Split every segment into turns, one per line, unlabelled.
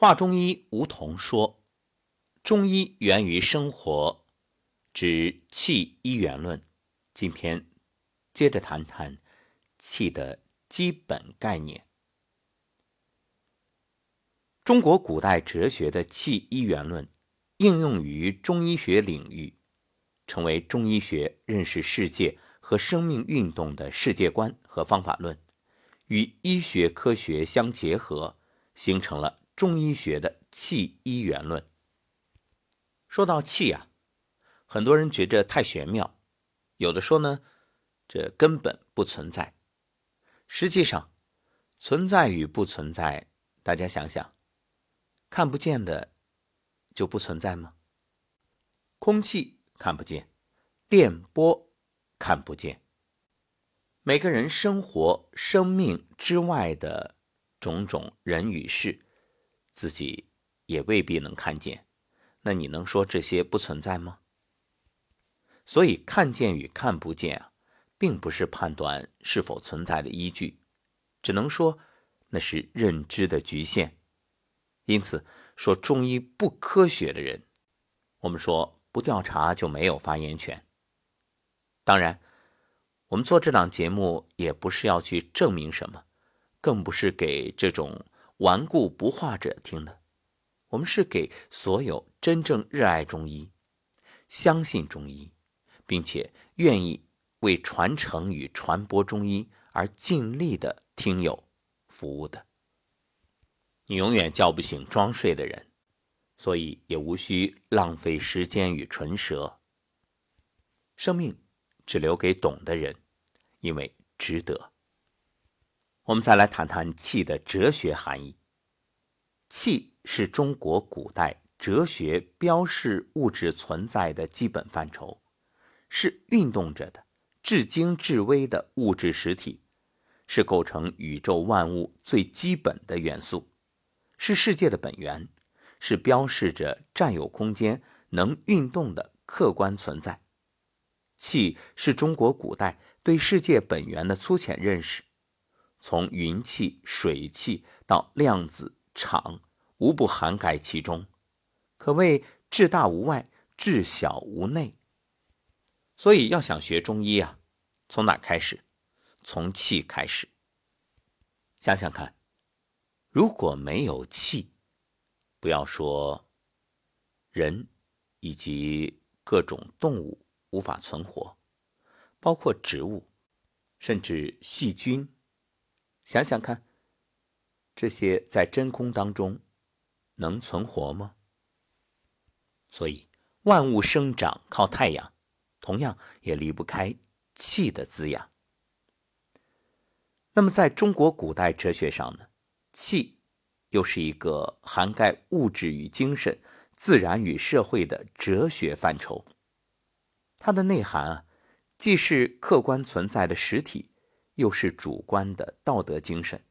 华中医吴桐说：“中医源于生活，指气一元论。”今天接着谈谈气的基本概念。中国古代哲学的气一元论应用于中医学领域，成为中医学认识世界和生命运动的世界观和方法论，与医学科学相结合，形成了中医学的气一元论。说到气啊，很多人觉着太玄妙。有的说呢，这根本不存在。实际上，存在与不存在，大家想想，看不见的就不存在吗？空气看不见，电波看不见，每个人生活、生命之外的种种人与事，自己也未必能看见。那你能说这些不存在吗？所以，看见与看不见啊，并不是判断是否存在的依据，只能说那是认知的局限。因此，说中医不科学的人，我们说不调查就没有发言权。当然，我们做这档节目也不是要去证明什么，更不是给这种顽固不化者听的。我们是给所有真正热爱中医、相信中医。并且愿意为传承与传播中医而尽力的听友服务的，你永远叫不醒装睡的人，所以也无需浪费时间与唇舌。生命只留给懂的人，因为值得。我们再来谈谈气的哲学含义。气是中国古代哲学标示物质存在的基本范畴。是运动着的、至精至微的物质实体，是构成宇宙万物最基本的元素，是世界的本源，是标示着占有空间、能运动的客观存在。气是中国古代对世界本源的粗浅认识，从云气、水气到量子场，无不涵盖其中，可谓至大无外，至小无内。所以要想学中医啊，从哪开始？从气开始。想想看，如果没有气，不要说人以及各种动物无法存活，包括植物，甚至细菌，想想看，这些在真空当中能存活吗？所以万物生长靠太阳。同样也离不开气的滋养。那么，在中国古代哲学上呢，气又是一个涵盖物质与精神、自然与社会的哲学范畴。它的内涵啊，既是客观存在的实体，又是主观的道德精神，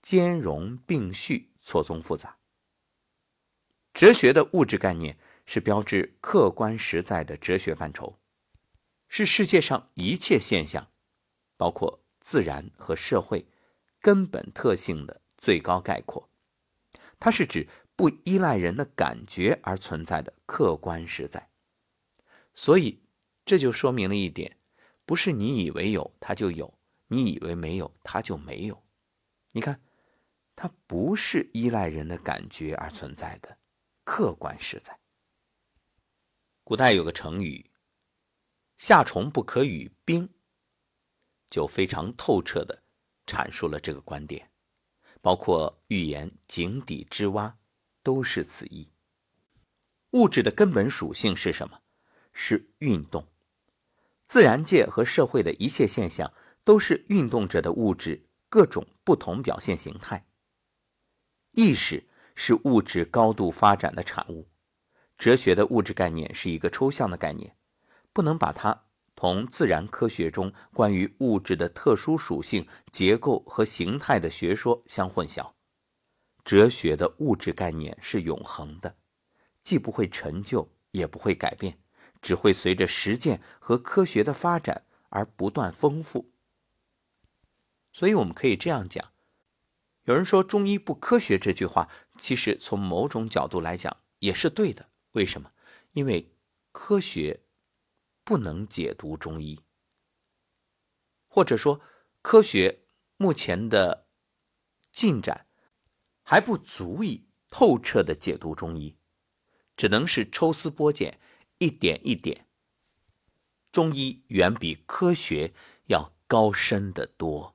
兼容并蓄，错综复杂。哲学的物质概念是标志客观实在的哲学范畴。是世界上一切现象，包括自然和社会根本特性的最高概括。它是指不依赖人的感觉而存在的客观实在。所以这就说明了一点：不是你以为有它就有，你以为没有它就没有。你看，它不是依赖人的感觉而存在的客观实在。古代有个成语。夏虫不可语冰，就非常透彻的阐述了这个观点，包括预言井底之蛙，都是此意。物质的根本属性是什么？是运动。自然界和社会的一切现象都是运动着的物质各种不同表现形态。意识是物质高度发展的产物。哲学的物质概念是一个抽象的概念。不能把它同自然科学中关于物质的特殊属性、结构和形态的学说相混淆。哲学的物质概念是永恒的，既不会陈旧，也不会改变，只会随着实践和科学的发展而不断丰富。所以，我们可以这样讲：有人说中医不科学，这句话其实从某种角度来讲也是对的。为什么？因为科学不能解读中医，或者说科学目前的进展还不足以透彻的解读中医，只能是抽丝剥茧，一点一点。中医远比科学要高深得多。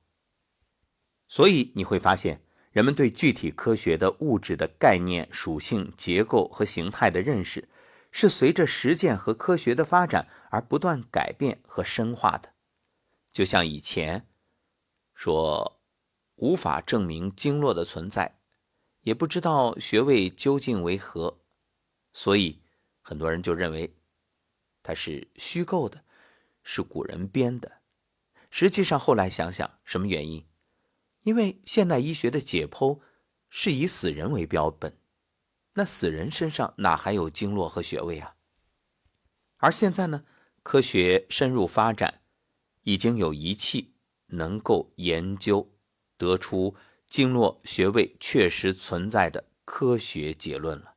所以你会发现，人们对具体科学的物质的概念、属性、结构和形态的认识，是随着实践和科学的发展而不断改变和深化的。就像以前说无法证明经络的存在，也不知道穴位究竟为何，所以很多人就认为它是虚构的，是古人编的。实际上后来想想，什么原因？因为现代医学的解剖是以死人为标本，那死人身上哪还有经络和穴位啊？而现在呢，科学深入发展，已经有仪器能够研究得出经络穴位确实存在的科学结论了。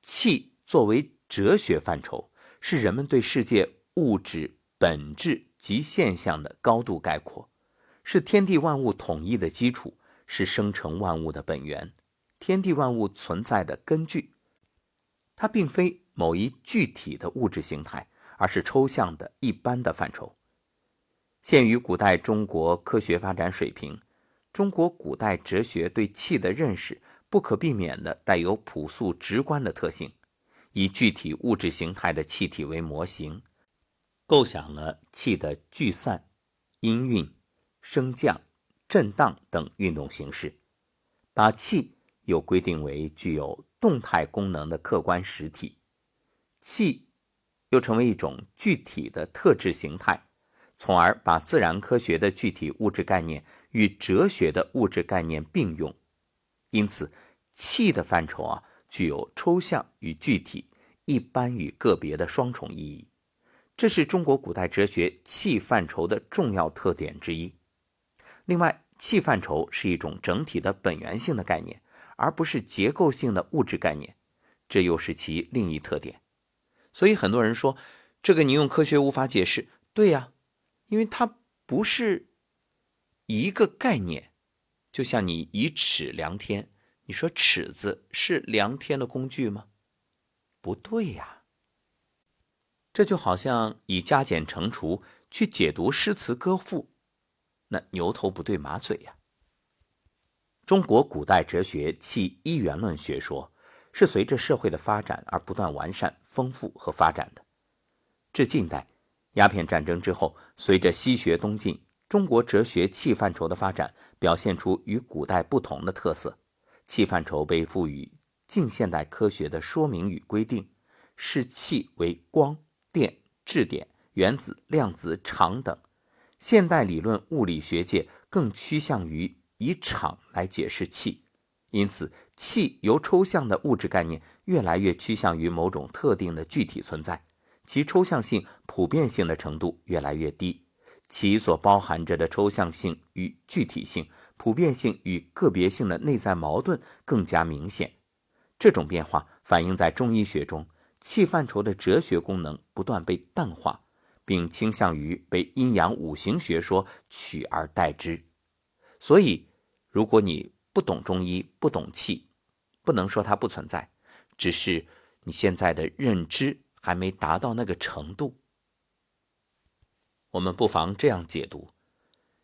气作为哲学范畴，是人们对世界物质本质及现象的高度概括。是天地万物统一的基础，是生成万物的本源，天地万物存在的根据。它并非某一具体的物质形态，而是抽象的一般的范畴。限于古代中国科学发展水平，中国古代哲学对气的认识不可避免的带有朴素直观的特性，以具体物质形态的气体为模型，构想了气的聚散、音韵。升降、震荡等运动形式，把气又规定为具有动态功能的客观实体，气又成为一种具体的特质形态，从而把自然科学的具体物质概念与哲学的物质概念并用。因此，气的范畴啊，具有抽象与具体、一般与个别的双重意义，这是中国古代哲学气范畴的重要特点之一。另外，气范畴是一种整体的本源性的概念，而不是结构性的物质概念，这又是其另一特点。所以很多人说，这个你用科学无法解释。对呀，因为它不是一个概念。就像你以尺量天，你说尺子是量天的工具吗？不对呀。这就好像以加减乘除去解读诗词歌赋。那牛头不对马嘴呀！中国古代哲学气一元论学说是随着社会的发展而不断完善、丰富和发展的。至近代，鸦片战争之后，随着西学东进，中国哲学气范畴的发展表现出与古代不同的特色。气范畴被赋予近现代科学的说明与规定，视气为光、电、质点、原子、量子、场等。现代理论物理学界更趋向于以场来解释气，因此气由抽象的物质概念越来越趋向于某种特定的具体存在，其抽象性、普遍性的程度越来越低，其所包含着的抽象性与具体性、普遍性与个别性的内在矛盾更加明显。这种变化反映在中医学中，气范畴的哲学功能不断被淡化。并倾向于被阴阳五行学说取而代之，所以，如果你不懂中医，不懂气，不能说它不存在，只是你现在的认知还没达到那个程度。我们不妨这样解读：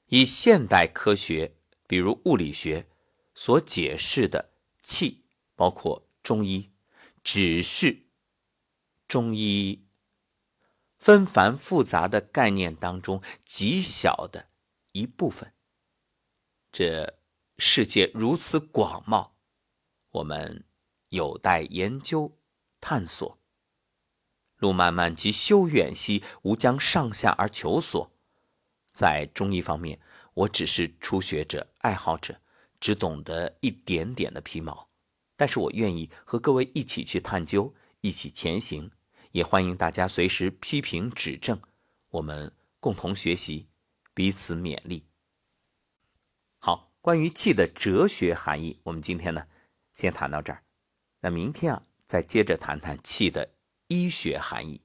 以现代科学，比如物理学所解释的气，包括中医，只是中医。纷繁复杂的概念当中极小的一部分。这世界如此广袤，我们有待研究探索。路漫漫其修远兮，吾将上下而求索。在中医方面，我只是初学者、爱好者，只懂得一点点的皮毛。但是我愿意和各位一起去探究，一起前行。也欢迎大家随时批评指正，我们共同学习，彼此勉励。好，关于气的哲学含义，我们今天呢先谈到这儿。那明天啊，再接着谈谈气的医学含义。